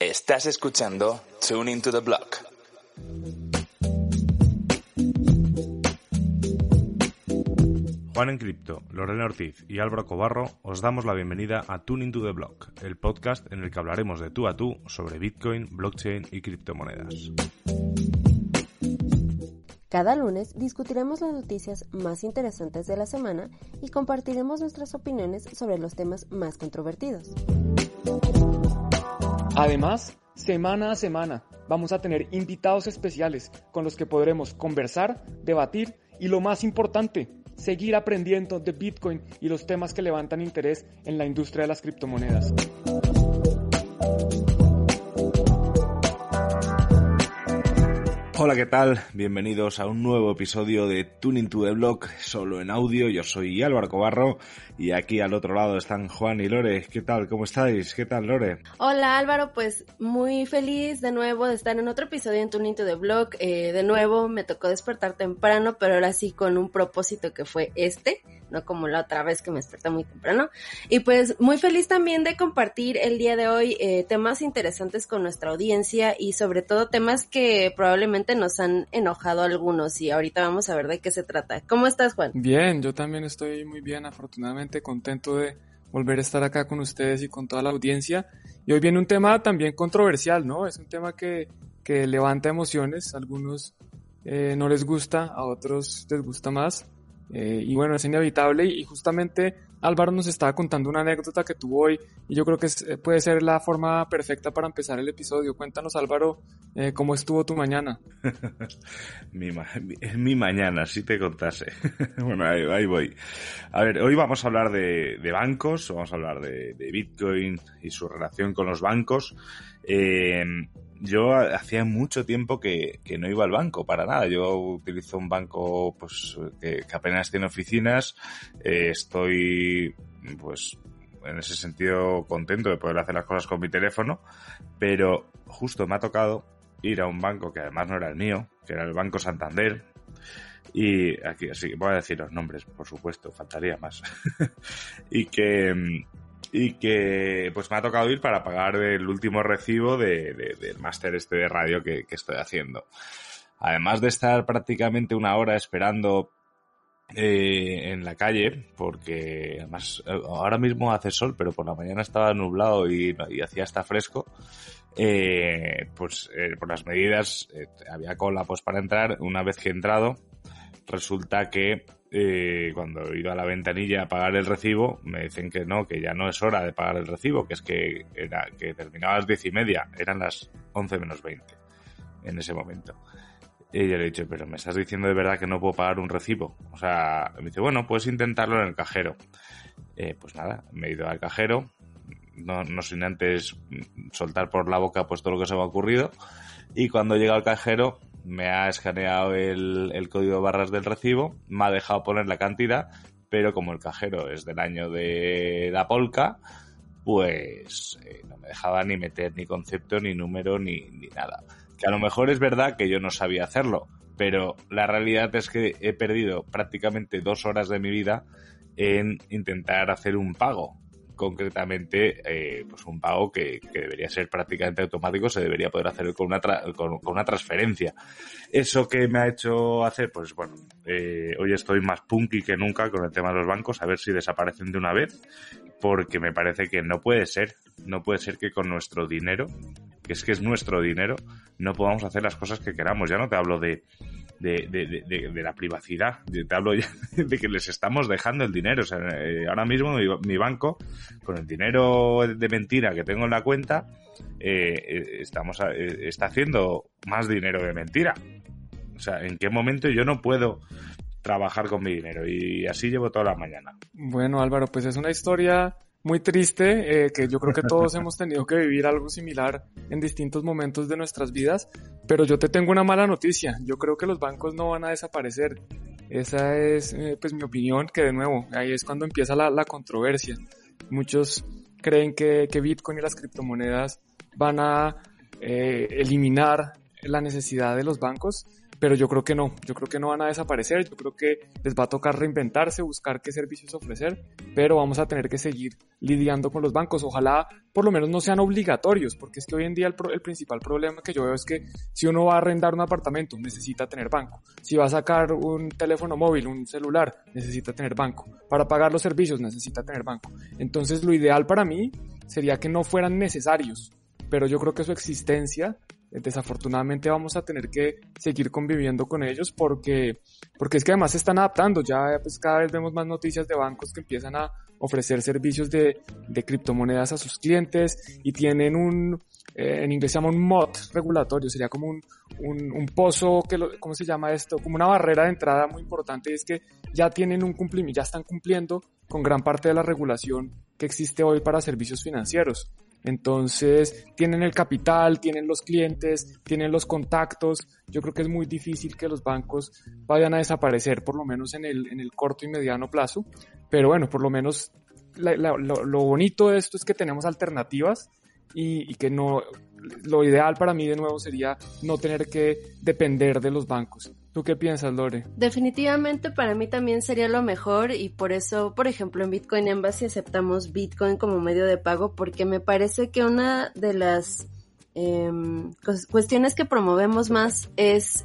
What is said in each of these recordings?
Estás escuchando Tune into the Block. Juan en Cripto, Lorena Ortiz y Álvaro Cobarro os damos la bienvenida a Tune into the Block, el podcast en el que hablaremos de tú a tú sobre Bitcoin, blockchain y criptomonedas. Cada lunes discutiremos las noticias más interesantes de la semana y compartiremos nuestras opiniones sobre los temas más controvertidos. Además, semana a semana vamos a tener invitados especiales con los que podremos conversar, debatir y lo más importante, seguir aprendiendo de Bitcoin y los temas que levantan interés en la industria de las criptomonedas. Hola, ¿qué tal? Bienvenidos a un nuevo episodio de Tuning to the Block, solo en audio. Yo soy Álvaro Cobarro y aquí al otro lado están Juan y Lore. ¿Qué tal? ¿Cómo estáis? ¿Qué tal, Lore? Hola, Álvaro. Pues muy feliz de nuevo de estar en otro episodio en Tuning to the Block. Eh, de nuevo me tocó despertar temprano, pero ahora sí con un propósito que fue este no como la otra vez que me desperté muy temprano. Y pues muy feliz también de compartir el día de hoy eh, temas interesantes con nuestra audiencia y sobre todo temas que probablemente nos han enojado algunos y ahorita vamos a ver de qué se trata. ¿Cómo estás, Juan? Bien, yo también estoy muy bien, afortunadamente contento de volver a estar acá con ustedes y con toda la audiencia. Y hoy viene un tema también controversial, ¿no? Es un tema que, que levanta emociones, a algunos eh, no les gusta, a otros les gusta más. Eh, y bueno, es inevitable y, justamente Álvaro nos estaba contando una anécdota que tuvo hoy y yo creo que eh, puede ser la forma perfecta para empezar el episodio. Cuéntanos Álvaro, eh, ¿cómo estuvo tu mañana? mi, mañana, si te contase. bueno, ahí, voy. A ver, hoy vamos a hablar de, bancos, vamos a hablar de, Bitcoin y su relación con los bancos. Eh, yo hacía mucho tiempo que, no iba al banco para nada. Yo utilizo un banco pues que, apenas tiene oficinas. Eh, estoy pues en ese sentido contento de poder hacer las cosas con mi teléfono, pero justo me ha tocado ir a un banco que además no era el mío, que era el Banco Santander. Y aquí, así voy a decir los nombres, por supuesto, faltaría más. y que y que pues me ha tocado ir para pagar el último recibo de, del máster este de radio que, estoy haciendo. Además de estar prácticamente una hora esperando eh, en la calle, porque además ahora mismo hace sol, pero por la mañana estaba nublado y, hacía hasta fresco, eh, pues eh, por las medidas había cola pues para entrar. Una vez que he entrado, resulta que eh, cuando he ido a la ventanilla a pagar el recibo, me dicen que no, que ya no es hora de pagar el recibo, que es que, era, que terminaba a las diez y media, eran las once menos veinte en ese momento. Y yo le he dicho, pero me estás diciendo de verdad que no puedo pagar un recibo. O sea, me dice, bueno, puedes intentarlo en el cajero. Eh, pues nada, me he ido al cajero, no, no sin antes soltar por la boca pues todo lo que se me ha ocurrido. Y cuando llega al cajero, me ha escaneado el, código de barras del recibo, me ha dejado poner la cantidad, pero como el cajero es del año de la polca, pues eh, no me dejaba ni meter ni concepto, ni número, ni, ni nada. Que a lo mejor es verdad que yo no sabía hacerlo, pero la realidad es que he perdido prácticamente dos horas de mi vida en intentar hacer un pago concretamente eh, pues un pago que, debería ser prácticamente automático, se debería poder hacer con una, con, una transferencia. Eso que me ha hecho hacer, pues bueno, eh, hoy estoy más punky que nunca con el tema de los bancos, a ver si desaparecen de una vez, porque me parece que no puede ser, no puede ser que con nuestro dinero, que es que es nuestro dinero, no podamos hacer las cosas que queramos. Ya no te hablo de de, de, de, la privacidad. Te hablo ya de que les estamos dejando el dinero. O sea, eh, ahora mismo mi, banco, con el dinero de mentira que tengo en la cuenta, eh, eh, estamos está haciendo más dinero de mentira. O sea, ¿en qué momento yo no puedo trabajar con mi dinero? Y así llevo toda la mañana. Bueno, Álvaro, pues es una historia muy triste, eh, que yo creo que todos hemos tenido que vivir algo similar en distintos momentos de nuestras vidas, pero yo te tengo una mala noticia, yo creo que los bancos no van a desaparecer. Esa es eh, pues mi opinión, que de nuevo, ahí es cuando empieza la, la controversia. Muchos creen que, que, Bitcoin y las criptomonedas van a eh, eliminar la necesidad de los bancos, pero yo creo que no, yo creo que no van a desaparecer, yo creo que les va a tocar reinventarse, buscar qué servicios ofrecer, pero vamos a tener que seguir lidiando con los bancos. Ojalá por lo menos no sean obligatorios, porque es que hoy en día el, principal problema que yo veo es que si uno va a arrendar un apartamento, necesita tener banco. Si va a sacar un teléfono móvil, un celular, necesita tener banco. Para pagar los servicios, necesita tener banco. Entonces lo ideal para mí sería que no fueran necesarios, pero yo creo que su existencia desafortunadamente vamos a tener que seguir conviviendo con ellos porque, porque es que además se están adaptando. Ya pues cada vez vemos más noticias de bancos que empiezan a ofrecer servicios de, de criptomonedas a sus clientes y tienen un, eh, en inglés se llama un mod regulatorio, sería como un, un, un pozo, que lo, ¿cómo se llama esto? Como una barrera de entrada muy importante, es que ya tienen un cumplimiento, ya están cumpliendo con gran parte de la regulación que existe hoy para servicios financieros. Entonces, tienen el capital, tienen los clientes, tienen los contactos. Yo creo que es muy difícil que los bancos vayan a desaparecer, por lo menos en el, en el corto y mediano plazo. Pero bueno, por lo menos lo, bonito de esto es que tenemos alternativas y, y, que no, lo ideal para mí de nuevo sería no tener que depender de los bancos. ¿Tú qué piensas, Lore? Definitivamente para mí también sería lo mejor y por eso, por ejemplo, en Bitcoin Embassy aceptamos Bitcoin como medio de pago porque me parece que una de las eh, cuestiones que promovemos más es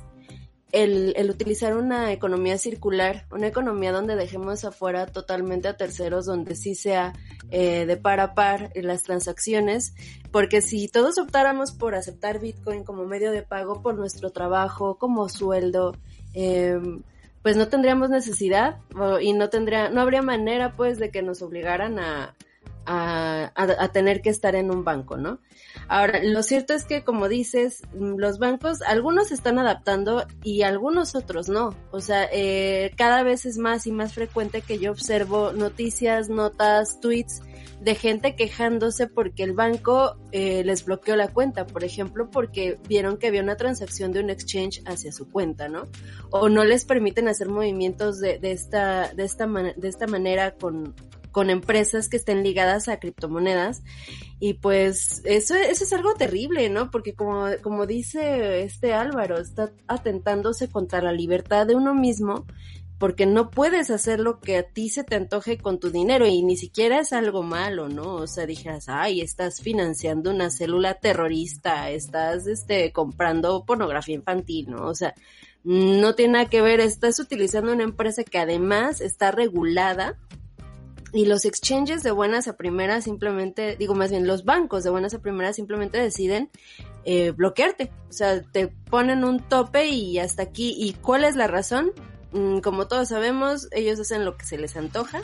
el, el, utilizar una economía circular, una economía donde dejemos afuera totalmente a terceros, donde sí sea eh, de par a par las transacciones, porque si todos optáramos por aceptar Bitcoin como medio de pago por nuestro trabajo, como sueldo, eh, pues no tendríamos necesidad y no tendría, no habría manera pues de que nos obligaran a, a, tener que estar en un banco, ¿no? Ahora, lo cierto es que, como dices, los bancos, algunos están adaptando y algunos otros no. O sea, eh, cada vez es más y más frecuente que yo observo noticias, notas, tweets de gente quejándose porque el banco eh, les bloqueó la cuenta, por ejemplo, porque vieron que había una transacción de un exchange hacia su cuenta, ¿no? O no les permiten hacer movimientos de, de esta, de esta, de esta manera con, con empresas que estén ligadas a criptomonedas. Y pues eso, eso es algo terrible, ¿no? Porque como, como dice este Álvaro, está atentándose contra la libertad de uno mismo porque no puedes hacer lo que a ti se te antoje con tu dinero y ni siquiera es algo malo, ¿no? O sea, dijeras, ay, estás financiando una célula terrorista, estás, este, comprando pornografía infantil, ¿no? O sea, no tiene nada que ver, estás utilizando una empresa que además está regulada y los exchanges de buenas a primeras simplemente, digo más bien los bancos de buenas a primeras simplemente deciden eh, bloquearte. O sea, te ponen un tope y hasta aquí. ¿Y cuál es la razón? Mm, como todos sabemos, ellos hacen lo que se les antoja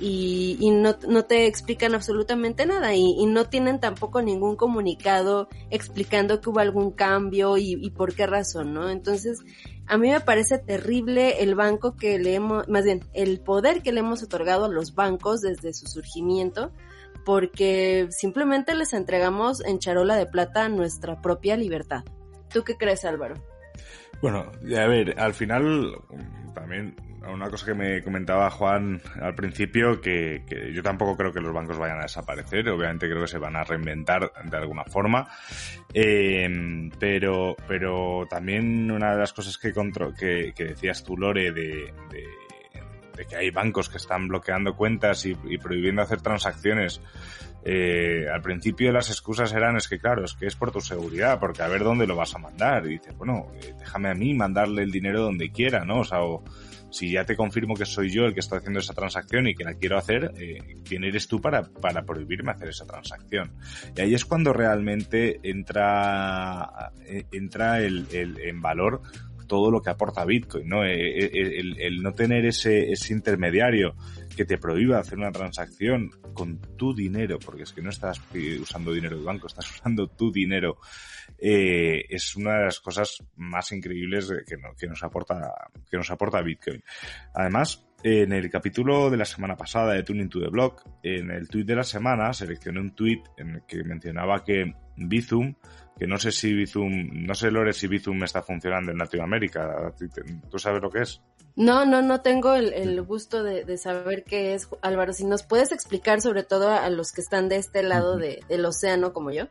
y, no, te explican absolutamente nada y, y, no tienen tampoco ningún comunicado explicando que hubo algún cambio y, y por qué razón, ¿no? Entonces, a mí me parece terrible el banco que le hemos, más bien, el poder que le hemos otorgado a los bancos desde su surgimiento, porque simplemente les entregamos en charola de plata nuestra propia libertad. ¿Tú qué crees, Álvaro? Bueno, a ver, al final también una cosa que me comentaba Juan al principio, que, yo tampoco creo que los bancos vayan a desaparecer, obviamente creo que se van a reinventar de alguna forma, eh, pero, pero también una de las cosas que, que, que decías tú, Lore, de, de, de, que hay bancos que están bloqueando cuentas y, prohibiendo hacer transacciones eh, al principio las excusas eran es que claro, es que es por tu seguridad, porque a ver dónde lo vas a mandar. Y dices, bueno, eh, déjame a mí mandarle el dinero donde quiera, ¿no? O sea, o, si ya te confirmo que soy yo el que está haciendo esa transacción y que la quiero hacer, eh, ¿quién eres tú para, para prohibirme hacer esa transacción? Y ahí es cuando realmente entra, entra el, en valor todo lo que aporta Bitcoin, ¿no? El, el, el, no tener ese, ese intermediario que te prohíba hacer una transacción con tu dinero, porque es que no estás usando dinero del banco, estás usando tu dinero, eh, es una de las cosas más increíbles que, no, que, nos aporta, que nos aporta Bitcoin. Además, en el capítulo de la semana pasada de Tuning to the Block, en el tweet de la semana seleccioné un tweet en el que mencionaba que Bizum, que no sé si Bizum, no sé Lore si Bizum está funcionando en Latinoamérica. ¿Tú sabes lo que es? No, no, no tengo el, gusto de, saber qué es, Álvaro. Si nos puedes explicar, sobre todo a los que están de este lado del océano como yo.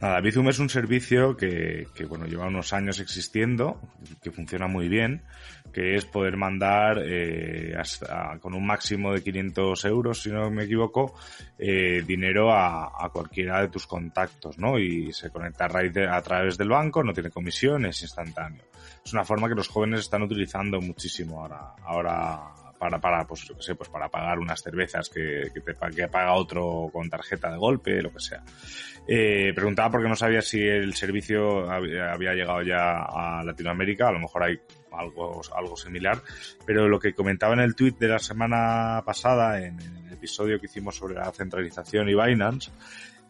Nada, Bizum es un servicio que, que, bueno, lleva unos años existiendo, que funciona muy bien, que es poder mandar eh, hasta, con un máximo de 500 euros, si no me equivoco, eh, dinero a, cualquiera de tus contactos, ¿no? Y se conecta a, a través del banco, no tiene comisiones, instantáneo es una forma que los jóvenes están utilizando muchísimo ahora, ahora para, para, pues yo sé, pues para pagar unas cervezas que, que, paga otro con tarjeta de golpe, lo que sea. Eh, preguntaba porque no sabía si el servicio había llegado ya a Latinoamérica, a lo mejor hay algo, algo similar, pero lo que comentaba en el tweet de la semana pasada, en, el episodio que hicimos sobre la centralización y Binance,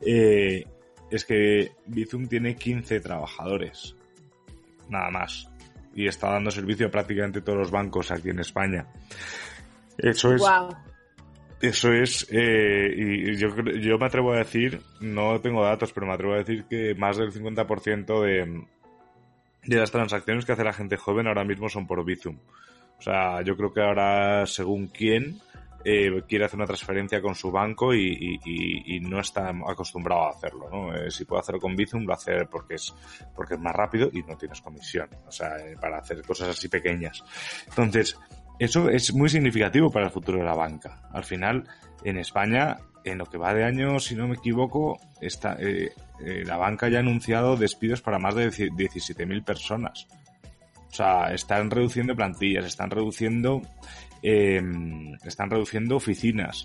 eh, es que Bizum tiene 15 trabajadores, nada más y está dando servicio a prácticamente todos los bancos aquí en España. Eso es. Eso es, eh, y yo, yo me atrevo a decir, no tengo datos, pero me atrevo a decir que más del 50% de, de las transacciones que hace la gente joven ahora mismo son por Bizum. O sea, yo creo que ahora, según quién, eh, quiere hacer una transferencia con su banco y, no está acostumbrado a hacerlo, ¿no? Eh, si puede hacerlo con Bizum, lo hace porque es, porque es más rápido y no tienes comisión, o sea, eh, para hacer cosas así pequeñas. Entonces, eso es muy significativo para el futuro de la banca. Al final, en España, en lo que va de año, si no me equivoco, está, la banca ya ha anunciado despidos para más de 17.000 personas. O sea, están reduciendo plantillas, están reduciendo eh, están reduciendo oficinas.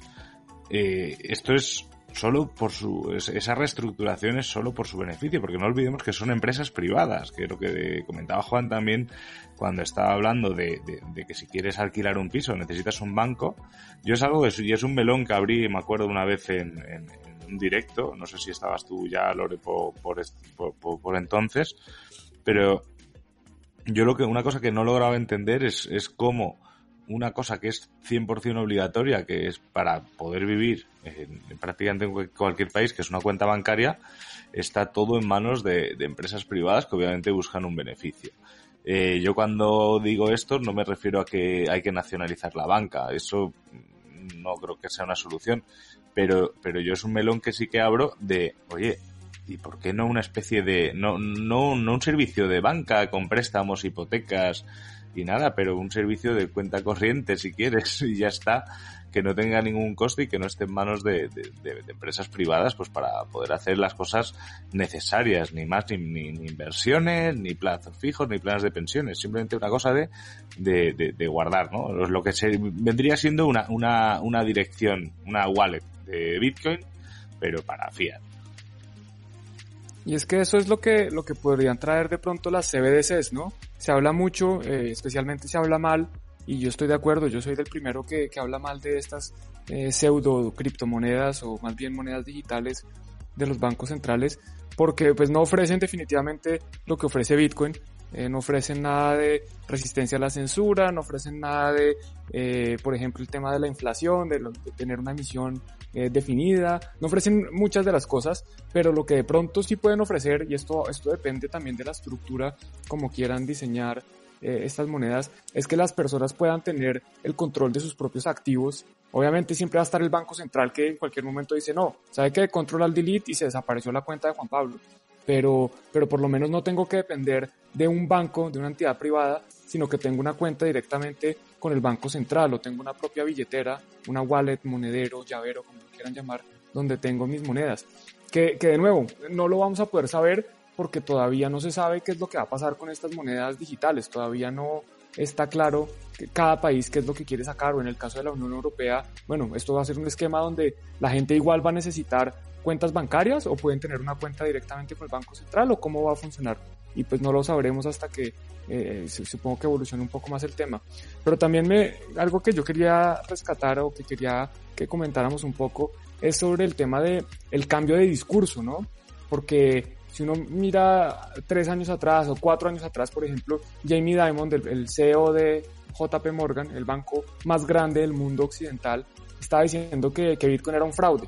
Eh, esto es solo por su, esa reestructuración es solo por su beneficio, porque no olvidemos que son empresas privadas, que es lo que comentaba Juan también cuando estaba hablando de, que si quieres alquilar un piso necesitas un banco. Yo es algo de y es un melón que abrí, me acuerdo una vez en, un directo, no sé si estabas tú ya, Lore, por, por, entonces, pero yo lo que, una cosa que no lograba entender es, es cómo una cosa que es 100% obligatoria, que es para poder vivir en, prácticamente en cualquier país, que es una cuenta bancaria, está todo en manos de, empresas privadas que obviamente buscan un beneficio. Eh, yo cuando digo esto no me refiero a que hay que nacionalizar la banca, eso no creo que sea una solución, pero, pero yo es un melón que sí que abro de, oye, ¿y por qué no una especie de, no, no, no un servicio de banca con préstamos, hipotecas, y nada, pero un servicio de cuenta corriente si quieres y ya está, que no tenga ningún coste y que no esté en manos de, empresas privadas pues para poder hacer las cosas necesarias, ni más ni, inversiones, ni plazos fijos, ni planes de pensiones, simplemente una cosa de, de, guardar, ¿no? Lo que se, vendría siendo una, una, una dirección, una wallet de Bitcoin, pero para fiat. Y es que eso es lo que, lo que podrían traer de pronto las CBDCs, ¿no? Se habla mucho, eh, especialmente se habla mal, y yo estoy de acuerdo, yo soy del primero que, que habla mal de estas eh, pseudo criptomonedas o más bien monedas digitales de los bancos centrales, porque pues no ofrecen definitivamente lo que ofrece Bitcoin, eh, no ofrecen nada de resistencia a la censura, no ofrecen nada de, por ejemplo, el tema de la inflación, de, de tener una emisión eh, definida, no ofrecen muchas de las cosas, pero lo que de pronto sí pueden ofrecer, y esto, esto depende también de la estructura, como quieran diseñar eh, estas monedas, es que las personas puedan tener el control de sus propios activos. Obviamente siempre va a estar el Banco Central que en cualquier momento dice, no, sabe que controla el delete y se desapareció la cuenta de Juan Pablo. Pero, pero por lo menos no tengo que depender de un banco, de una entidad privada, sino que tengo una cuenta directamente con el Banco Central o tengo una propia billetera, una wallet, monedero, llavero, como quieran llamar, donde tengo mis monedas. Que, que de nuevo, no lo vamos a poder saber porque todavía no se sabe qué es lo que va a pasar con estas monedas digitales, todavía no está claro que cada país qué es lo que quiere sacar o en el caso de la Unión Europea, bueno, esto va a ser un esquema donde la gente igual va a necesitar cuentas bancarias o pueden tener una cuenta directamente con el Banco Central o cómo va a funcionar y pues no lo sabremos hasta que eh, supongo que evolucione un poco más el tema. Pero también me, algo que yo quería rescatar o que quería que comentáramos un poco es sobre el tema de el cambio de discurso, ¿no? Porque si uno mira tres años atrás o cuatro años atrás, por ejemplo, Jamie Dimon, el, CEO de JP Morgan, el banco más grande del mundo occidental, estaba diciendo que, que Bitcoin era un fraude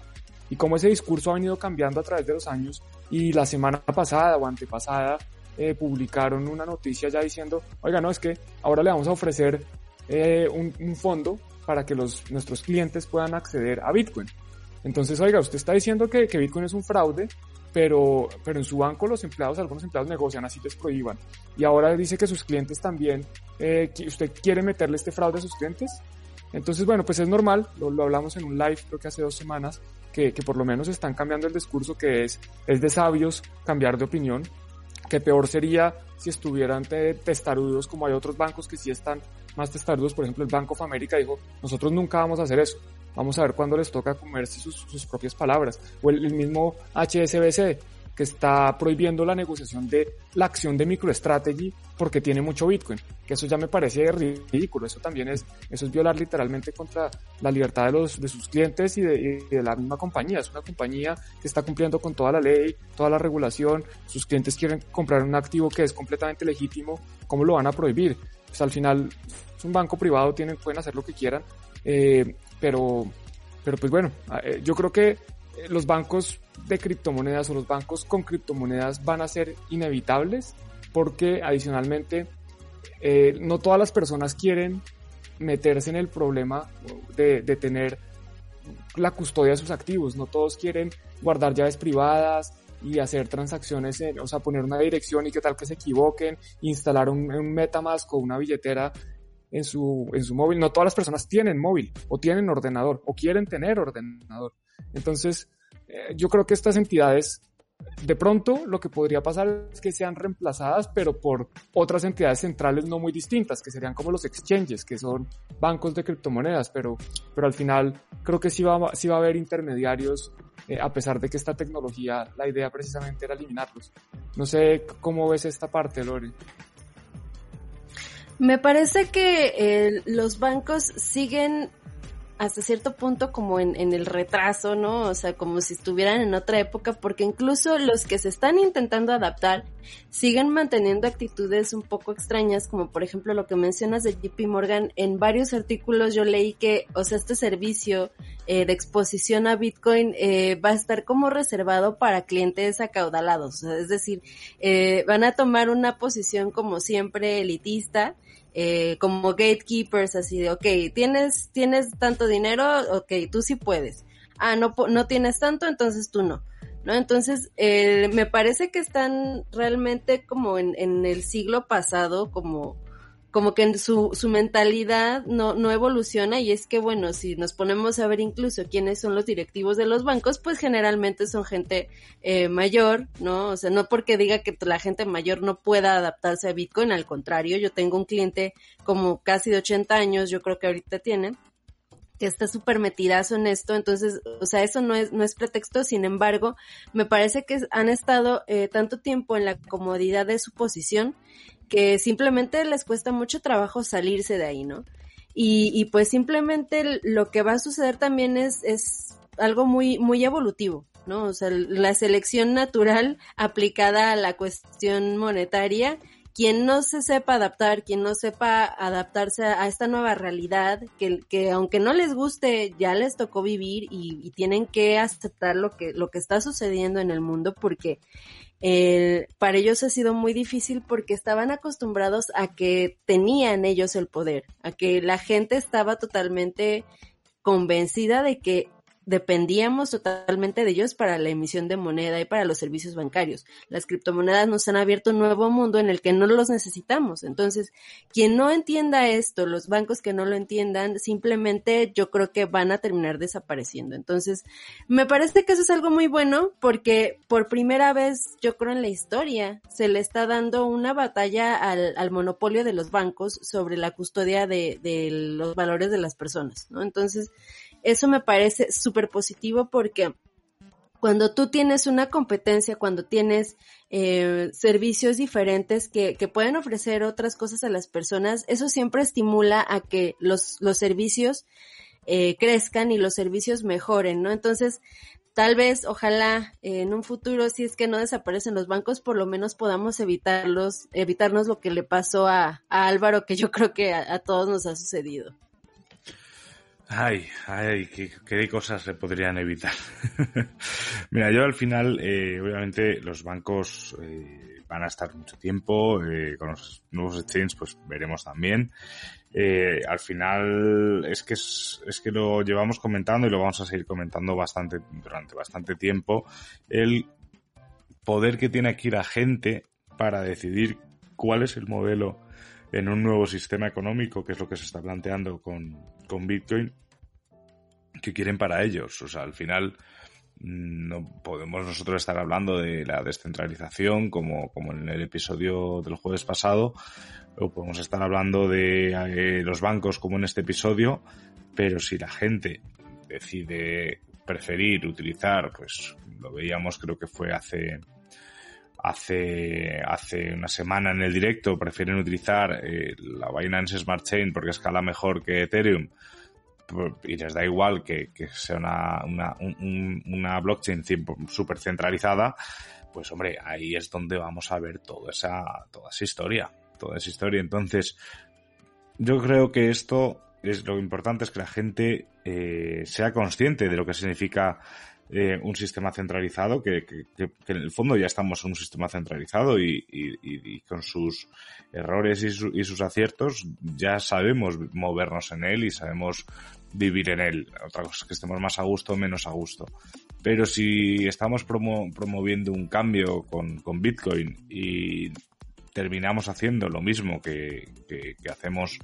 y cómo ese discurso ha venido cambiando a través de los años y la semana pasada o antepasada eh, publicaron una noticia ya diciendo, oiga, no, es que ahora le vamos a ofrecer eh, un, un, fondo para que los, nuestros clientes puedan acceder a Bitcoin. Entonces, oiga, usted está diciendo que, que Bitcoin es un fraude, pero, pero en su banco los empleados, algunos empleados negocian así les prohíban. Y ahora dice que sus clientes también, eh, ¿usted quiere meterle este fraude a sus clientes? Entonces, bueno, pues es normal, lo, lo hablamos en un live creo que hace dos semanas, que, que, por lo menos están cambiando el discurso que es, es de sabios cambiar de opinión, que peor sería si estuvieran testarudos como hay otros bancos que sí están más testarudos, por ejemplo el Banco of America dijo, nosotros nunca vamos a hacer eso, vamos a ver cuándo les toca comerse sus, sus propias palabras, o el, el mismo HSBC que está prohibiendo la negociación de la acción de MicroStrategy porque tiene mucho Bitcoin, que eso ya me parece ridículo, eso también es, eso es violar literalmente contra la libertad de los, de sus clientes y de, la misma compañía, es una compañía que está cumpliendo con toda la ley, toda la regulación, sus clientes quieren comprar un activo que es completamente legítimo, ¿cómo lo van a prohibir? Pues al final es un banco privado, tienen, pueden hacer lo que quieran, eh, pero, pero pues bueno, eh, yo creo que los bancos de criptomonedas o los bancos con criptomonedas van a ser inevitables porque adicionalmente eh, no todas las personas quieren meterse en el problema de, tener la custodia de sus activos, no todos quieren guardar llaves privadas y hacer transacciones, en, o sea, poner una dirección y qué tal que se equivoquen, instalar un, un Metamask o una billetera en su, en su móvil. No todas las personas tienen móvil o tienen ordenador o quieren tener ordenador. Entonces, eh, yo creo que estas entidades, de pronto, lo que podría pasar es que sean reemplazadas, pero por otras entidades centrales no muy distintas, que serían como los exchanges, que son bancos de criptomonedas, pero, pero al final creo que sí va, sí va a haber intermediarios, eh, a pesar de que esta tecnología, la idea precisamente era eliminarlos. No sé cómo ves esta parte, Lore. Me parece que eh, los bancos siguen hasta cierto punto como en, en, el retraso, ¿no? O sea, como si estuvieran en otra época, porque incluso los que se están intentando adaptar siguen manteniendo actitudes un poco extrañas, como por ejemplo lo que mencionas de JP Morgan. En varios artículos yo leí que, o sea, este servicio eh, de exposición a Bitcoin eh, va a estar como reservado para clientes acaudalados, es decir, eh, van a tomar una posición como siempre elitista, eh, como gatekeepers, así de, ok, tienes, tienes tanto dinero, ok, tú sí puedes. Ah, no, no tienes tanto, entonces tú no. ¿No? Entonces, eh, me parece que están realmente como en, en el siglo pasado, como como que en su, su mentalidad no, no evoluciona y es que bueno, si nos ponemos a ver incluso quiénes son los directivos de los bancos, pues generalmente son gente eh, mayor, ¿no? O sea, no porque diga que la gente mayor no pueda adaptarse a Bitcoin, al contrario, yo tengo un cliente como casi de 80 años, yo creo que ahorita tiene, que está súper metidazo en esto, entonces, o sea, eso no es, no es pretexto, sin embargo, me parece que han estado eh, tanto tiempo en la comodidad de su posición que simplemente les cuesta mucho trabajo salirse de ahí, ¿no? Y, y pues simplemente lo que va a suceder también es, es algo muy, muy evolutivo, ¿no? O sea, la selección natural aplicada a la cuestión monetaria, quien no se sepa adaptar, quien no sepa adaptarse a, esta nueva realidad, que, que aunque no les guste, ya les tocó vivir y, y tienen que aceptar lo que, lo que está sucediendo en el mundo porque para ellos ha sido muy difícil porque estaban acostumbrados a que tenían ellos el poder, a que la gente estaba totalmente convencida de que dependíamos totalmente de ellos para la emisión de moneda y para los servicios bancarios. Las criptomonedas nos han abierto un nuevo mundo en el que no los necesitamos. Entonces, quien no entienda esto, los bancos que no lo entiendan, simplemente yo creo que van a terminar desapareciendo. Entonces, me parece que eso es algo muy bueno porque por primera vez, yo creo en la historia, se le está dando una batalla al, al monopolio de los bancos sobre la custodia de, de los valores de las personas, ¿no? Entonces, eso me parece súper positivo porque cuando tú tienes una competencia, cuando tienes eh, servicios diferentes que, que, pueden ofrecer otras cosas a las personas, eso siempre estimula a que los, los servicios eh, crezcan y los servicios mejoren, ¿no? Entonces, tal vez, ojalá, eh, en un futuro, si es que no desaparecen los bancos, por lo menos podamos evitarlos, evitarnos lo que le pasó a, Álvaro, que yo creo que a todos nos ha sucedido. Ay, ay, qué, cosas se podrían evitar. Mira, yo al final, eh, obviamente, los bancos eh, van a estar mucho tiempo, eh, con los nuevos exchanges, pues veremos también. Eh, al final, es que es, es que lo llevamos comentando y lo vamos a seguir comentando bastante, durante bastante tiempo, el poder que tiene aquí la gente para decidir cuál es el modelo en un nuevo sistema económico, que es lo que se está planteando con, con Bitcoin, que quieren para ellos. O sea, al final mm, no podemos nosotros estar hablando de la descentralización como, como en el episodio del jueves pasado, o podemos estar hablando de eh, los bancos como en este episodio, pero si la gente decide preferir utilizar, pues lo veíamos creo que fue hace hace, hace una semana en el directo prefieren utilizar eh, la Binance Smart Chain porque escala mejor que Ethereum y les da igual que, sea una, una, una blockchain súper centralizada, pues hombre, ahí es donde vamos a ver toda esa, toda esa historia, toda esa historia. Entonces, yo creo que esto es lo importante es que la gente eh, sea consciente de lo que significa eh, un sistema centralizado, que, en el fondo ya estamos en un sistema centralizado y, con sus errores y, sus aciertos ya sabemos movernos en él y sabemos vivir en él. Otra cosa es que estemos más a gusto o menos a gusto. Pero si estamos promoviendo un cambio con, con, Bitcoin y terminamos haciendo lo mismo que, que hacemos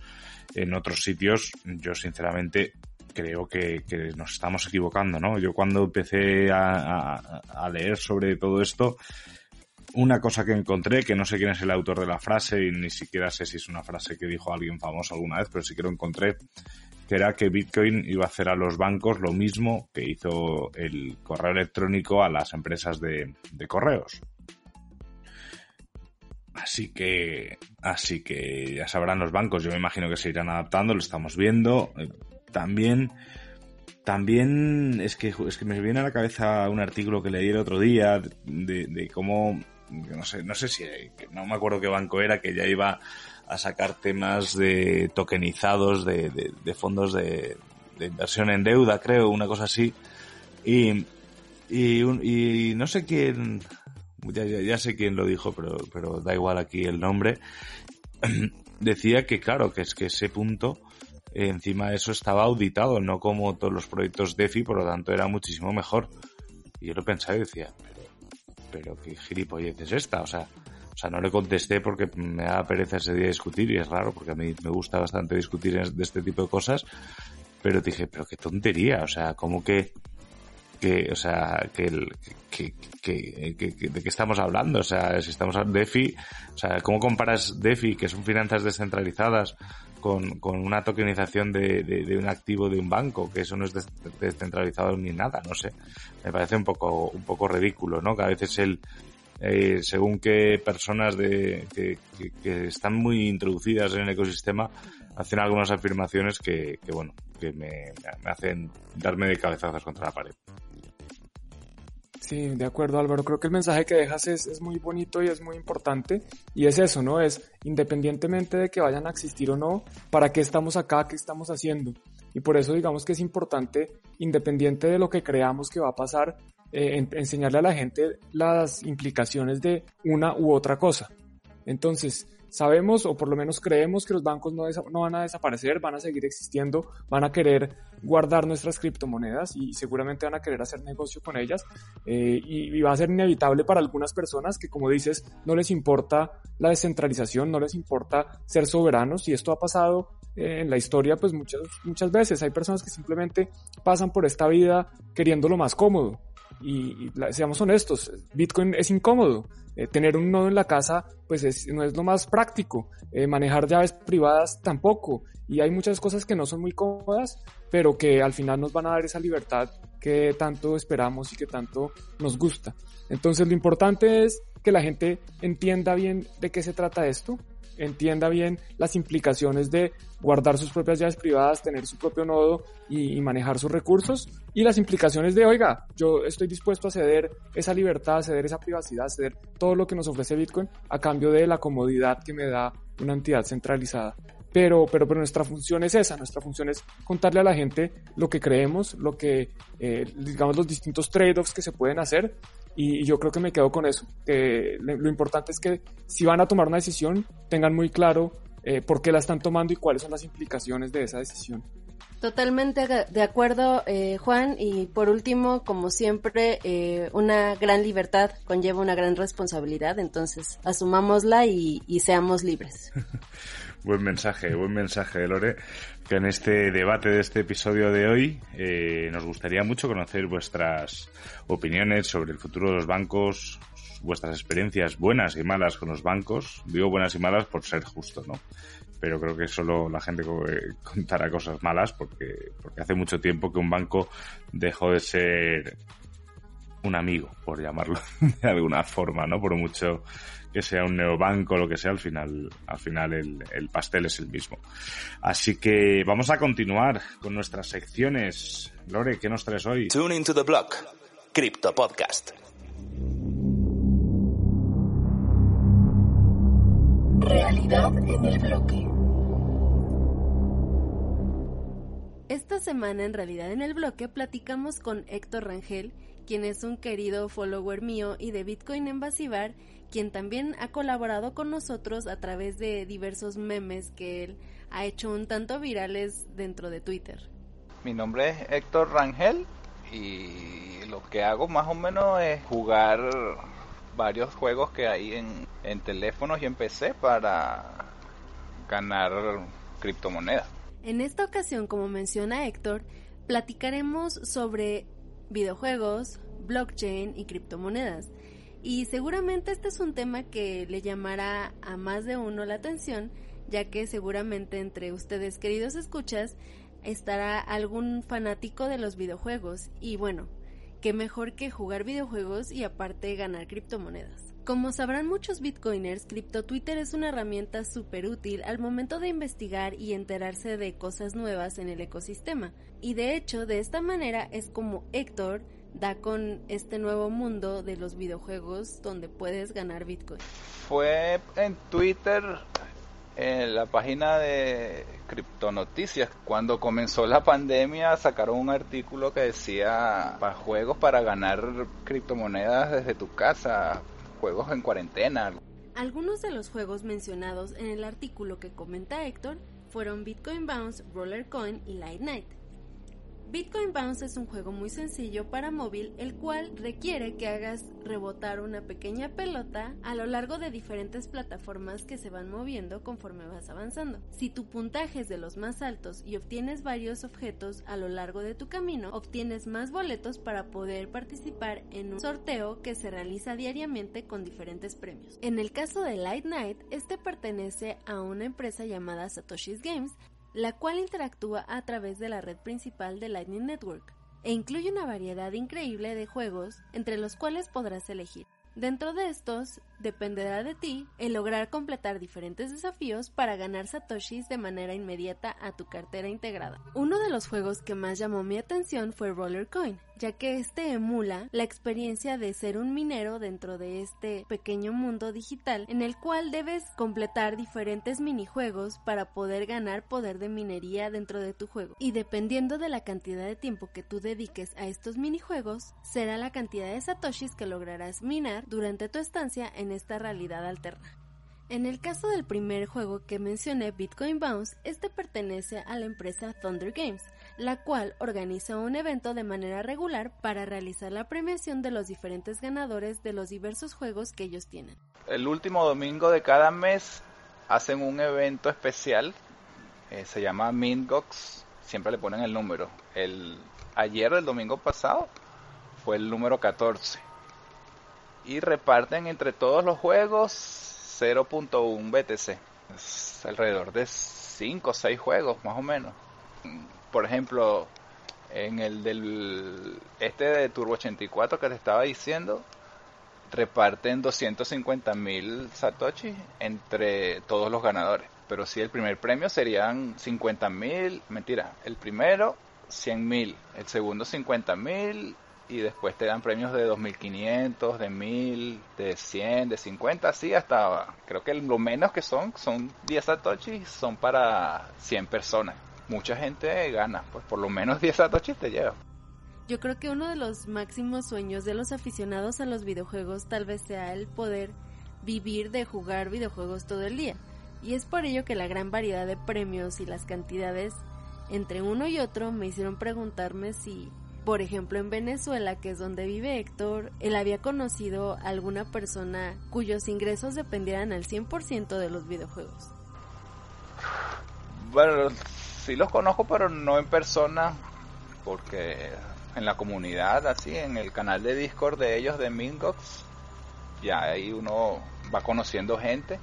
en otros sitios, yo sinceramente creo que, nos estamos equivocando, ¿no? Yo cuando empecé a, leer sobre todo esto, una cosa que encontré, que no sé quién es el autor de la frase y ni siquiera sé si es una frase que dijo alguien famoso alguna vez, pero sí que lo encontré, que era que Bitcoin iba a hacer a los bancos lo mismo que hizo el correo electrónico a las empresas de, de correos. Así que, así que ya sabrán los bancos. Yo me imagino que se irán adaptando, lo estamos viendo también, también es que, es que me viene a la cabeza un artículo que leí el otro día de, cómo, no sé, no sé si, no me acuerdo qué banco era, que ya iba a sacar temas de tokenizados de, de, fondos de, inversión en deuda, creo, una cosa así. Y, y, y no sé quién, ya, ya, ya, sé quién lo dijo, pero, pero da igual aquí el nombre. Decía que claro, que es que ese punto encima eso estaba auditado, no como todos los proyectos DeFi, por lo tanto era muchísimo mejor. Y yo lo pensaba y decía, pero, pero qué gilipollez es esta, o sea, o sea, no le contesté porque me da pereza ese día discutir y es raro porque a mí me gusta bastante discutir de este tipo de cosas, pero dije, pero qué tontería, o sea, como que, que, o sea, que, el, que, que, de qué estamos hablando, o sea, si estamos de DeFi, o sea, ¿cómo comparas DeFi, que son finanzas descentralizadas, con, con una tokenización de, de, un activo de un banco, que eso no es descentralizado ni nada, no sé. Me parece un poco, un poco ridículo, ¿no? Que a veces el, eh, según qué personas de, que, que, están muy introducidas en el ecosistema hacen algunas afirmaciones que, que bueno, que me, me hacen darme de cabezazos contra la pared. Sí, de acuerdo Álvaro, creo que el mensaje que dejas es, muy bonito y es muy importante y es eso, ¿no? Es independientemente de que vayan a existir o no, ¿para qué estamos acá? ¿Qué estamos haciendo? Y por eso digamos que es importante, independiente de lo que creamos que va a pasar, eh, enseñarle a la gente las implicaciones de una u otra cosa. Entonces, sabemos o por lo menos creemos que los bancos no, van a desaparecer, van a seguir existiendo, van a querer guardar nuestras criptomonedas y seguramente van a querer hacer negocio con ellas eh, y, va a ser inevitable para algunas personas que como dices no les importa la descentralización, no les importa ser soberanos y esto ha pasado eh, en la historia pues muchas, muchas veces. Hay personas que simplemente pasan por esta vida queriendo lo más cómodo y, seamos honestos, Bitcoin es incómodo. Eh, tener un nodo en la casa, pues no es lo más práctico. Eh, manejar llaves privadas tampoco. Y hay muchas cosas que no son muy cómodas, pero que al final nos van a dar esa libertad que tanto esperamos y que tanto nos gusta. Entonces lo importante es que la gente entienda bien de qué se trata esto, entienda bien las implicaciones de guardar sus propias llaves privadas, tener su propio nodo y, manejar sus recursos y las implicaciones de, oiga, yo estoy dispuesto a ceder esa libertad, a ceder esa privacidad, a ceder todo lo que nos ofrece Bitcoin a cambio de la comodidad que me da una entidad centralizada. pero, pero, pero nuestra función es esa, nuestra función es contarle a la gente lo que creemos, lo que, eh, digamos, los distintos trade-offs que se pueden hacer y, yo creo que me quedo con eso, que lo importante es que si van a tomar una decisión tengan muy claro eh, por qué la están tomando y cuáles son las implicaciones de esa decisión. Totalmente de acuerdo, eh, Juan. Y por último, como siempre, eh, una gran libertad conlleva una gran responsabilidad. Entonces, asumámosla y, seamos libres. buen mensaje, buen mensaje, Lore. Que en este debate de este episodio de hoy eh, nos gustaría mucho conocer vuestras opiniones sobre el futuro de los bancos, vuestras experiencias buenas y malas con los bancos. Digo buenas y malas por ser justo, ¿no? Pero creo que solo la gente contará cosas malas porque, porque hace mucho tiempo que un banco dejó de ser un amigo, por llamarlo de alguna forma, ¿no? Por mucho que sea un neobanco o lo que sea, al final, al final el, el, pastel es el mismo. Así que vamos a continuar con nuestras secciones. Lore, ¿qué nos traes hoy? Tune into the block. Crypto Podcast. Realidad en el bloque. Esta semana en Realidad en el bloque platicamos con Héctor Rangel, quien es un querido follower mío y de Bitcoin en Basibar, quien también ha colaborado con nosotros a través de diversos memes que él ha hecho un tanto virales dentro de Twitter. Mi nombre es Héctor Rangel y lo que hago más o menos es jugar varios juegos que hay en, en teléfonos y en PC para ganar criptomonedas. En esta ocasión, como menciona Héctor, platicaremos sobre videojuegos, blockchain y criptomonedas. Y seguramente este es un tema que le llamará a más de uno la atención, ya que seguramente entre ustedes, queridos escuchas, estará algún fanático de los videojuegos. Y bueno, qué mejor que jugar videojuegos y aparte ganar criptomonedas. Como sabrán muchos bitcoiners, CryptoTwitter es una herramienta súper útil al momento de investigar y enterarse de cosas nuevas en el ecosistema. Y de hecho, de esta manera es como Héctor da con este nuevo mundo de los videojuegos donde puedes ganar bitcoin. Fue en Twitter en la página de Criptonoticias. Cuando comenzó la pandemia sacaron un artículo que decía para juegos para ganar criptomonedas desde tu casa, juegos en cuarentena. Algunos de los juegos mencionados en el artículo que comenta Héctor fueron Bitcoin Bounce, Roller Coin y Light Night. Bitcoin Bounce es un juego muy sencillo para móvil, el cual requiere que hagas rebotar una pequeña pelota a lo largo de diferentes plataformas que se van moviendo conforme vas avanzando. Si tu puntaje es de los más altos y obtienes varios objetos a lo largo de tu camino, obtienes más boletos para poder participar en un sorteo que se realiza diariamente con diferentes premios. En el caso de Light Night, este pertenece a una empresa llamada Satoshi's Games, la cual interactúa a través de la red principal de Lightning Network e incluye una variedad increíble de juegos entre los cuales podrás elegir. Dentro de estos, dependerá de ti el lograr completar diferentes desafíos para ganar satoshis de manera inmediata a tu cartera integrada. Uno de los juegos que más llamó mi atención fue Roller Coin, ya que este emula la experiencia de ser un minero dentro de este pequeño mundo digital en el cual debes completar diferentes minijuegos para poder ganar poder de minería dentro de tu juego. Y dependiendo de la cantidad de tiempo que tú dediques a estos minijuegos, será la cantidad de satoshis que lograrás minar durante tu estancia en esta realidad alterna. En el caso del primer juego que mencioné, Bitcoin Bounce, este pertenece a la empresa Thunder Games, la cual organiza un evento de manera regular para realizar la premiación de los diferentes ganadores de los diversos juegos que ellos tienen. El último domingo de cada mes hacen un evento especial, eh, se llama Mingox, siempre le ponen el número. El, ayer, el domingo pasado, fue el número 14 y reparten entre todos los juegos 0.1 BTC. Es alrededor de 5 o 6 juegos más o menos. Por ejemplo, en el del este de Turbo 84 que te estaba diciendo, reparten 250 mil Satoshi entre todos los ganadores. Pero si el primer premio serían 50 mil, mentira, el primero 100 mil, el segundo 50 mil y después te dan premios de 2500, de 1000, de 100, de 50, así hasta creo que lo menos que son son 10 satoshis son para 100 personas. Mucha gente gana, pues por lo menos 10 satoshis te lleva. Yo creo que uno de los máximos sueños de los aficionados a los videojuegos tal vez sea el poder vivir de jugar videojuegos todo el día. Y es por ello que la gran variedad de premios y las cantidades entre uno y otro me hicieron preguntarme si por ejemplo, en Venezuela, que es donde vive Héctor, él había conocido a alguna persona cuyos ingresos dependieran al 100% de los videojuegos. Bueno, sí los conozco, pero no en persona, porque en la comunidad, así, en el canal de Discord de ellos, de Mingox, ya ahí uno va conociendo gente.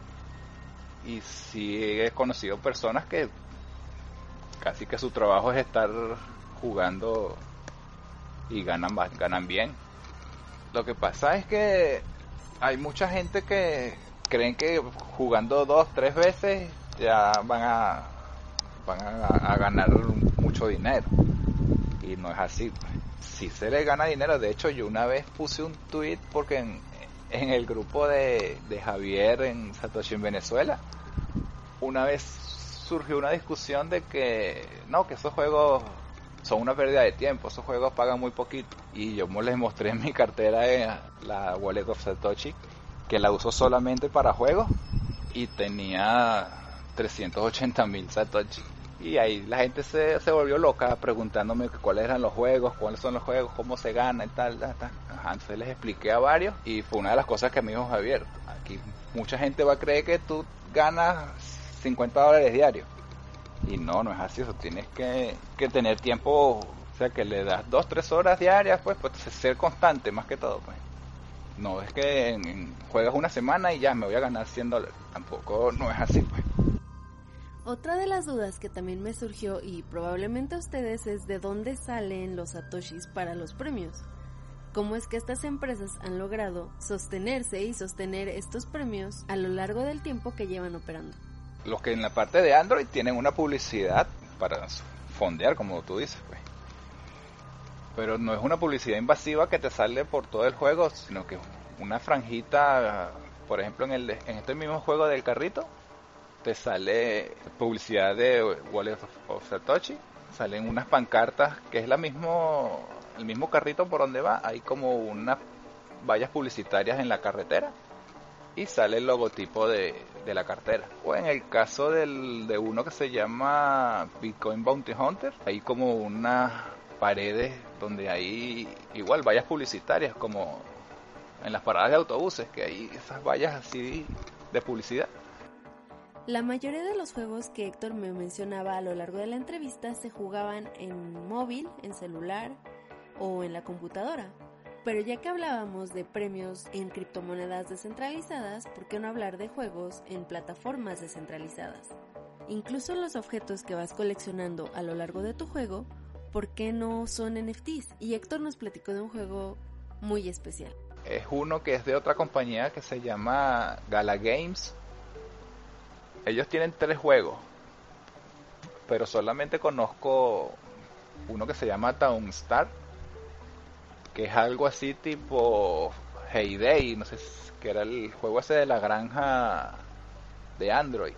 Y sí he conocido personas que casi que su trabajo es estar jugando y ganan, ganan bien. Lo que pasa es que hay mucha gente que creen que jugando dos, tres veces ya van a, van a, ganar mucho dinero. Y no es así. Si se le gana dinero, de hecho yo una vez puse un tweet porque en, en el grupo de, de Javier en Satoshi en Venezuela, una vez surgió una discusión de que no, que esos juegos son una pérdida de tiempo, esos juegos pagan muy poquito. Y yo les mostré en mi cartera en la Wallet of Satoshi, que la uso solamente para juegos, y tenía 380 mil Satoshi. Y ahí la gente se, se volvió loca preguntándome cuáles eran los juegos, cuáles son los juegos, cómo se gana y tal, tal, tal. Entonces les expliqué a varios y fue una de las cosas que me dijo Javier. Aquí mucha gente va a creer que tú ganas 50 dólares diarios y no, no es así, eso tienes que, tener tiempo, o sea, que le das dos, tres horas diarias, pues, pues ser constante más que todo, pues. No es que juegas una semana y ya me voy a ganar 100 dólares, tampoco no es así, pues. Otra de las dudas que también me surgió y probablemente a ustedes es de dónde salen los satoshis para los premios. ¿Cómo es que estas empresas han logrado sostenerse y sostener estos premios a lo largo del tiempo que llevan operando? Los que en la parte de Android tienen una publicidad para fondear, como tú dices, pues. Pero no es una publicidad invasiva que te sale por todo el juego, sino que una franjita, por ejemplo, en, el, en este mismo juego del carrito, te sale publicidad de Wallet of, Satoshi, salen unas pancartas que es la mismo, el mismo carrito por donde va, hay como unas vallas publicitarias en la carretera y sale el logotipo de, de la cartera. O en el caso del, de uno que se llama Bitcoin Bounty Hunter, hay como unas paredes donde hay igual vallas publicitarias como en las paradas de autobuses, que hay esas vallas así de publicidad. La mayoría de los juegos que Héctor me mencionaba a lo largo de la entrevista se jugaban en móvil, en celular o en la computadora. Pero ya que hablábamos de premios en criptomonedas descentralizadas, ¿por qué no hablar de juegos en plataformas descentralizadas? Incluso los objetos que vas coleccionando a lo largo de tu juego, ¿por qué no son NFTs? Y Héctor nos platicó de un juego muy especial. Es uno que es de otra compañía que se llama Gala Games. Ellos tienen tres juegos, pero solamente conozco uno que se llama Town Star que es algo así tipo Heyday, no sé, que era el juego ese de la granja de Android.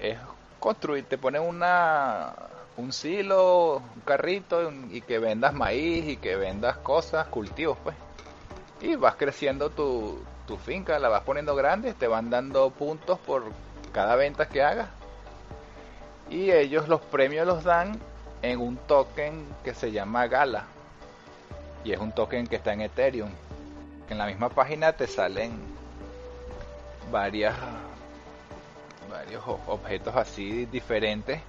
Es construir, te ponen una un silo, un carrito y que vendas maíz y que vendas cosas, cultivos pues. Y vas creciendo tu, tu finca, la vas poniendo grande, te van dando puntos por cada venta que hagas. Y ellos los premios los dan en un token que se llama Gala y es un token que está en Ethereum. En la misma página te salen varios objetos así diferentes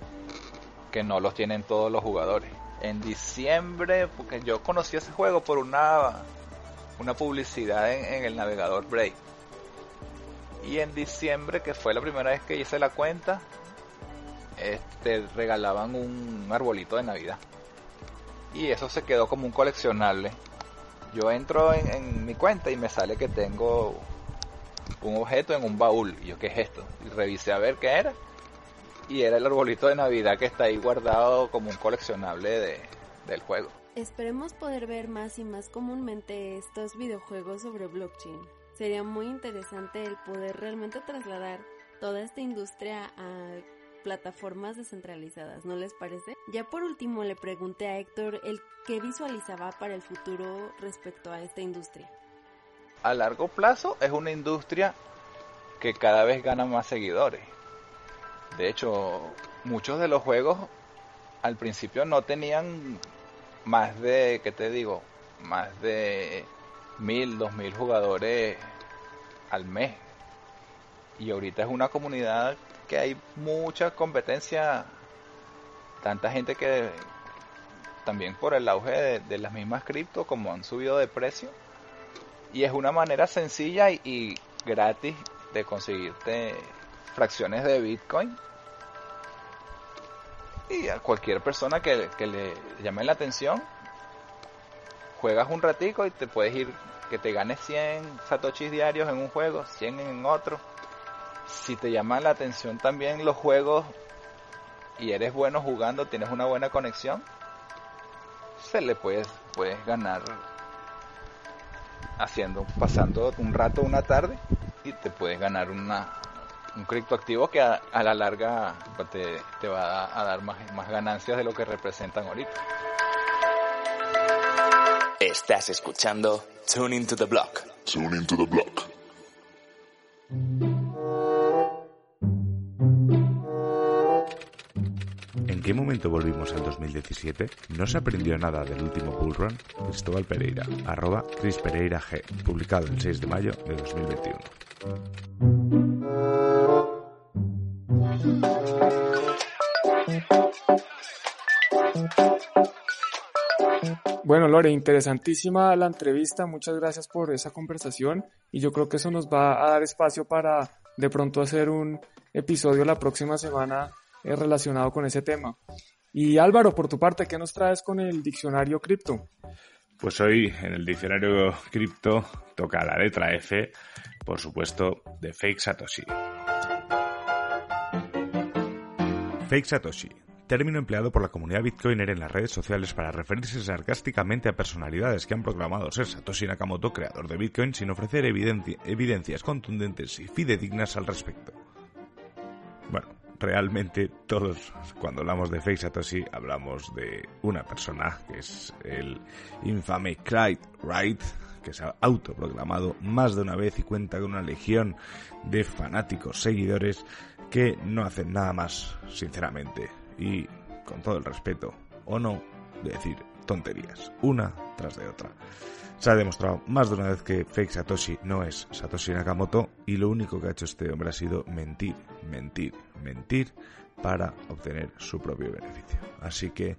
que no los tienen todos los jugadores. En diciembre, porque yo conocí ese juego por una una publicidad en, el navegador Brave. Y en diciembre, que fue la primera vez que hice la cuenta, este regalaban un arbolito de Navidad y eso se quedó como un coleccionable. Yo entro en, mi cuenta y me sale que tengo un objeto en un baúl. Y yo, ¿qué es esto? Y revisé a ver qué era. Y era el arbolito de Navidad que está ahí guardado como un coleccionable de, del juego. Esperemos poder ver más y más comúnmente estos videojuegos sobre blockchain. Sería muy interesante el poder realmente trasladar toda esta industria a plataformas descentralizadas, ¿no les parece? Ya por último le pregunté a Héctor el qué visualizaba para el futuro respecto a esta industria. A largo plazo es una industria que cada vez gana más seguidores. De hecho, muchos de los juegos al principio no tenían más de, ¿qué te digo? Más de mil, dos mil jugadores al mes. Y ahorita es una comunidad que hay mucha competencia, tanta gente que también por el auge de, las mismas cripto como han subido de precio y es una manera sencilla y, gratis de conseguirte fracciones de Bitcoin. Y a cualquier persona que, que, le llame la atención juegas un ratico y te puedes ir que te ganes 100 satoshis diarios en un juego 100 en otro si te llama la atención también los juegos y eres bueno jugando, tienes una buena conexión, se le puedes, puedes ganar haciendo, pasando un rato, una tarde y te puedes ganar una, un criptoactivo que a, la larga pues, te, te va a, a, dar más, más ganancias de lo que representan ahorita. Estás escuchando Tune into the Block. Tune into the Block. Qué momento volvimos al 2017? ¿No se aprendió nada del último Bull Run? Cristóbal Pereira, arroba Cris Pereira G, publicado el 6 de mayo de 2021. Bueno, Lore, interesantísima la entrevista. Muchas gracias por esa conversación y yo creo que eso nos va a dar espacio para de pronto hacer un episodio la próxima semana relacionado con ese tema. Y Álvaro, por tu parte, ¿qué nos traes con el diccionario cripto? Pues hoy en el diccionario cripto toca la letra F, por supuesto, de Fake Satoshi. Fake Satoshi, término empleado por la comunidad bitcoiner en las redes sociales para referirse sarcásticamente a personalidades que han proclamado ser Satoshi Nakamoto, creador de Bitcoin, sin ofrecer evidencias contundentes y fidedignas al respecto. Bueno, realmente todos cuando hablamos de Fake Satoshi hablamos de una persona que es el infame Clyde Wright que se ha autoproclamado más de una vez y cuenta con una legión de fanáticos seguidores que no hacen nada más sinceramente y con todo el respeto o no de decir tonterías una tras de otra se ha demostrado más de una vez que Fake Satoshi no es Satoshi Nakamoto y lo único que ha hecho este hombre ha sido mentir, mentir, mentir para obtener su propio beneficio. Así que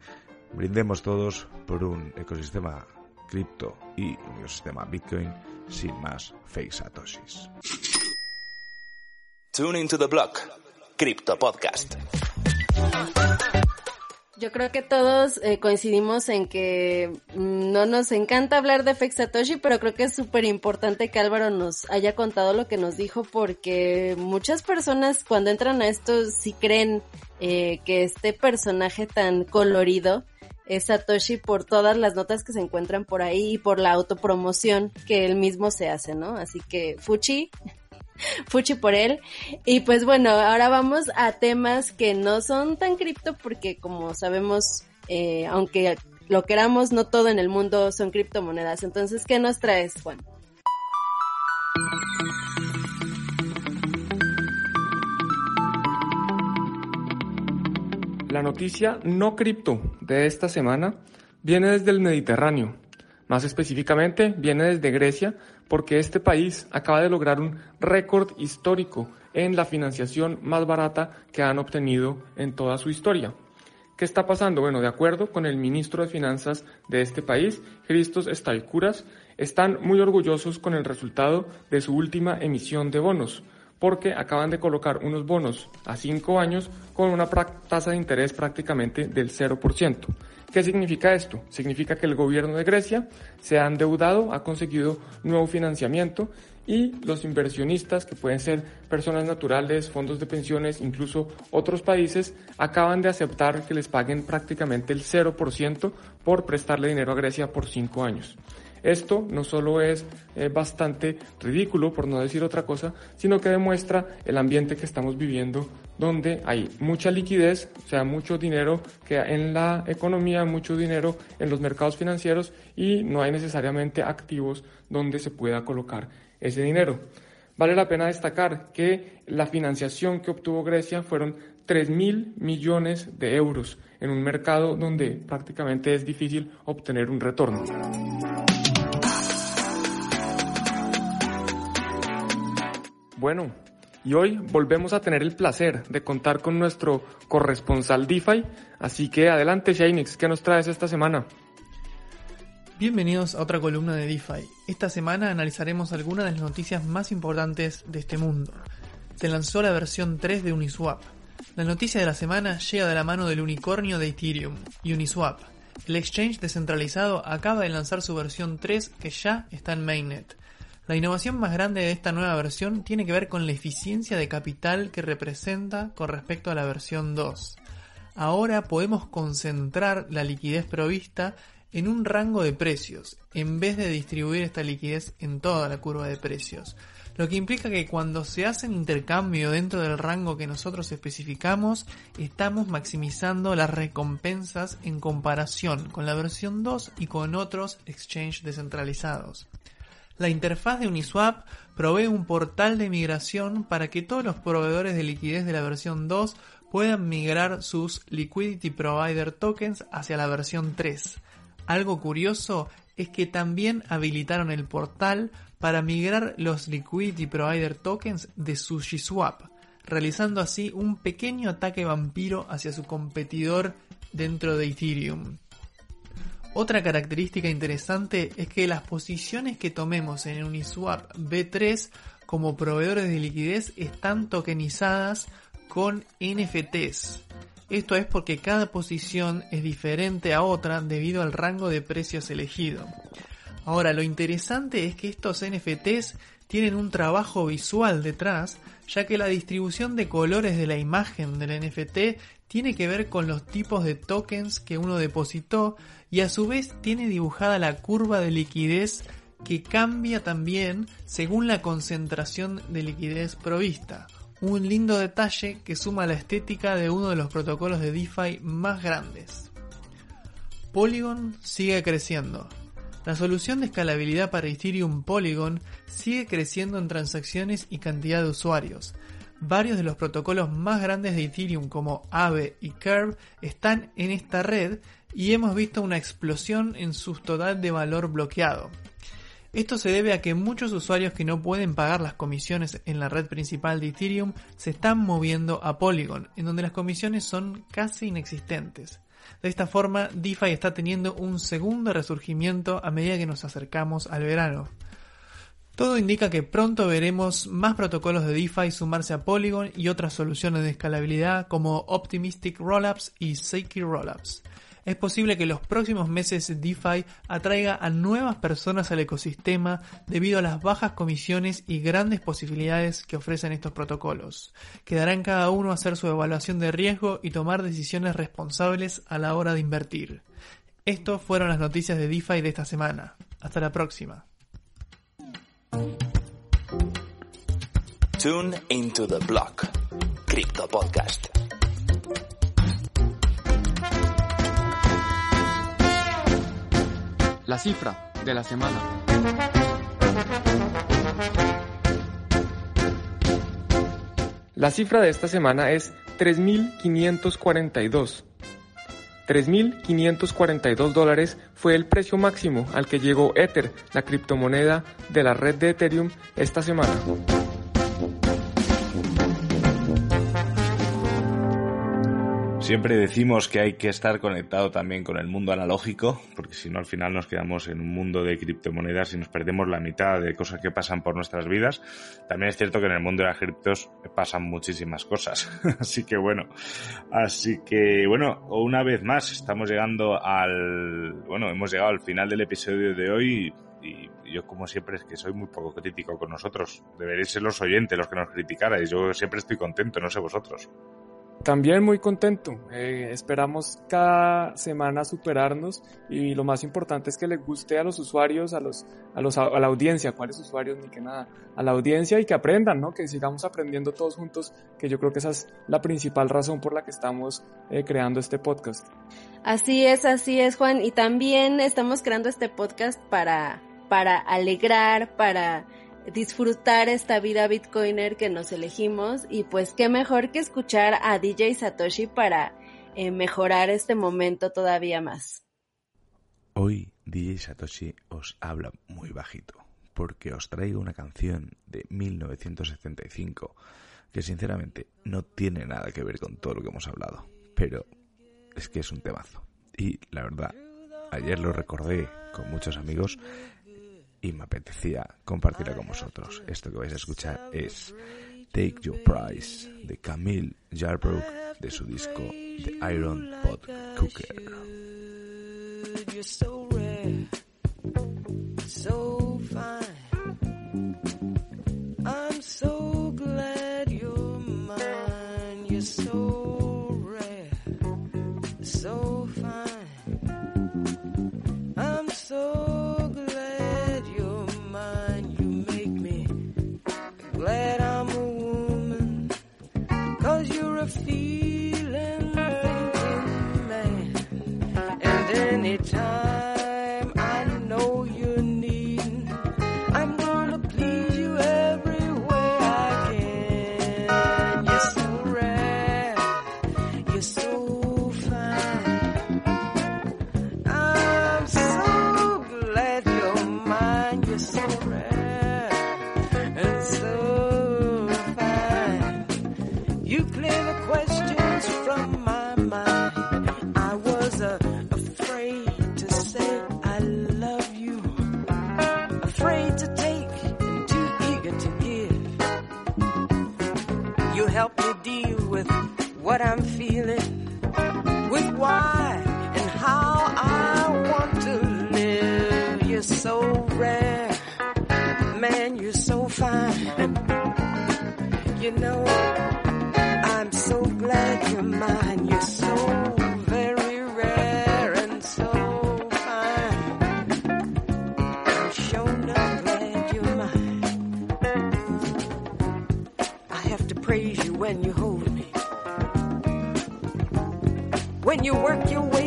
brindemos todos por un ecosistema cripto y un ecosistema Bitcoin sin más fake Satoshis. Tune into the block. Crypto Podcast. Yo creo que todos eh, coincidimos en que no nos encanta hablar de Fake Satoshi, pero creo que es súper importante que Álvaro nos haya contado lo que nos dijo porque muchas personas cuando entran a esto sí creen eh, que este personaje tan colorido es Satoshi por todas las notas que se encuentran por ahí y por la autopromoción que él mismo se hace, ¿no? Así que Fuchi, Fuchi por él. Y pues bueno, ahora vamos a temas que no son tan cripto porque como sabemos, eh, aunque lo queramos, no todo en el mundo son criptomonedas. Entonces, ¿qué nos traes, Juan? La noticia no cripto de esta semana viene desde el Mediterráneo. Más específicamente, viene desde Grecia, porque este país acaba de lograr un récord histórico en la financiación más barata que han obtenido en toda su historia. ¿Qué está pasando? Bueno, de acuerdo con el ministro de Finanzas de este país, Christos Staikouras, están muy orgullosos con el resultado de su última emisión de bonos, porque acaban de colocar unos bonos a cinco años con una tasa de interés prácticamente del 0%. ¿Qué significa esto? Significa que el gobierno de Grecia se ha endeudado, ha conseguido nuevo financiamiento y los inversionistas, que pueden ser personas naturales, fondos de pensiones, incluso otros países, acaban de aceptar que les paguen prácticamente el 0% por prestarle dinero a Grecia por cinco años. Esto no solo es eh, bastante ridículo, por no decir otra cosa, sino que demuestra el ambiente que estamos viviendo donde hay mucha liquidez, o sea, mucho dinero que en la economía, mucho dinero en los mercados financieros y no hay necesariamente activos donde se pueda colocar ese dinero. Vale la pena destacar que la financiación que obtuvo Grecia fueron 3 mil millones de euros en un mercado donde prácticamente es difícil obtener un retorno. Bueno, y hoy volvemos a tener el placer de contar con nuestro corresponsal DeFi, así que adelante Shaynix, ¿qué nos traes esta semana? Bienvenidos a otra columna de DeFi. Esta semana analizaremos algunas de las noticias más importantes de este mundo. Se lanzó la versión 3 de Uniswap. La noticia de la semana llega de la mano del unicornio de Ethereum, Uniswap. El exchange descentralizado acaba de lanzar su versión 3 que ya está en mainnet. La innovación más grande de esta nueva versión tiene que ver con la eficiencia de capital que representa con respecto a la versión 2. Ahora podemos concentrar la liquidez provista en un rango de precios, en vez de distribuir esta liquidez en toda la curva de precios. Lo que implica que cuando se hace un intercambio dentro del rango que nosotros especificamos, estamos maximizando las recompensas en comparación con la versión 2 y con otros exchanges descentralizados. La interfaz de Uniswap provee un portal de migración para que todos los proveedores de liquidez de la versión 2 puedan migrar sus Liquidity Provider Tokens hacia la versión 3. Algo curioso es que también habilitaron el portal para migrar los Liquidity Provider Tokens de SushiSwap, realizando así un pequeño ataque vampiro hacia su competidor dentro de Ethereum. Otra característica interesante es que las posiciones que tomemos en Uniswap B3 como proveedores de liquidez están tokenizadas con NFTs. Esto es porque cada posición es diferente a otra debido al rango de precios elegido. Ahora, lo interesante es que estos NFTs tienen un trabajo visual detrás, ya que la distribución de colores de la imagen del NFT tiene que ver con los tipos de tokens que uno depositó y a su vez tiene dibujada la curva de liquidez que cambia también según la concentración de liquidez provista. Un lindo detalle que suma la estética de uno de los protocolos de DeFi más grandes. Polygon sigue creciendo. La solución de escalabilidad para Ethereum Polygon sigue creciendo en transacciones y cantidad de usuarios. Varios de los protocolos más grandes de Ethereum como Aave y Curve están en esta red y hemos visto una explosión en su total de valor bloqueado. Esto se debe a que muchos usuarios que no pueden pagar las comisiones en la red principal de Ethereum se están moviendo a Polygon, en donde las comisiones son casi inexistentes. De esta forma, DeFi está teniendo un segundo resurgimiento a medida que nos acercamos al verano. Todo indica que pronto veremos más protocolos de DeFi sumarse a Polygon y otras soluciones de escalabilidad como Optimistic Rollups y Seiki Rollups. Es posible que los próximos meses DeFi atraiga a nuevas personas al ecosistema debido a las bajas comisiones y grandes posibilidades que ofrecen estos protocolos. Quedará en cada uno hacer su evaluación de riesgo y tomar decisiones responsables a la hora de invertir. Estos fueron las noticias de DeFi de esta semana. Hasta la próxima. Tune into the block. Crypto Podcast. La cifra de la semana. La cifra de esta semana es 3.542. 3.542 dólares fue el precio máximo al que llegó Ether, la criptomoneda de la red de Ethereum, esta semana. Siempre decimos que hay que estar conectado también con el mundo analógico, porque si no al final nos quedamos en un mundo de criptomonedas y nos perdemos la mitad de cosas que pasan por nuestras vidas. También es cierto que en el mundo de las criptos pasan muchísimas cosas. así que bueno, así que bueno, una vez más estamos llegando al, bueno, hemos llegado al final del episodio de hoy y yo como siempre es que soy muy poco crítico con nosotros. Deberéis ser los oyentes los que nos criticarais. Yo siempre estoy contento, no sé vosotros. También muy contento. Eh, esperamos cada semana superarnos y lo más importante es que les guste a los usuarios, a los, a los, a la audiencia, cuáles usuarios ni que nada, a la audiencia y que aprendan, ¿no? Que sigamos aprendiendo todos juntos, que yo creo que esa es la principal razón por la que estamos eh, creando este podcast. Así es, así es, Juan. Y también estamos creando este podcast para, para alegrar, para disfrutar esta vida bitcoiner que nos elegimos y pues qué mejor que escuchar a DJ Satoshi para eh, mejorar este momento todavía más. Hoy DJ Satoshi os habla muy bajito porque os traigo una canción de 1975 que sinceramente no tiene nada que ver con todo lo que hemos hablado, pero es que es un temazo. Y la verdad, ayer lo recordé con muchos amigos y me apetecía compartirla con vosotros. Esto que vais a escuchar es Take Your Prize de Camille Jarbrook de su disco The Iron Pot Cooker. what I'm feeling, with why and how I want to live. You're so rare, man, you're so fine. You know, I'm so glad you're mine. when you work your way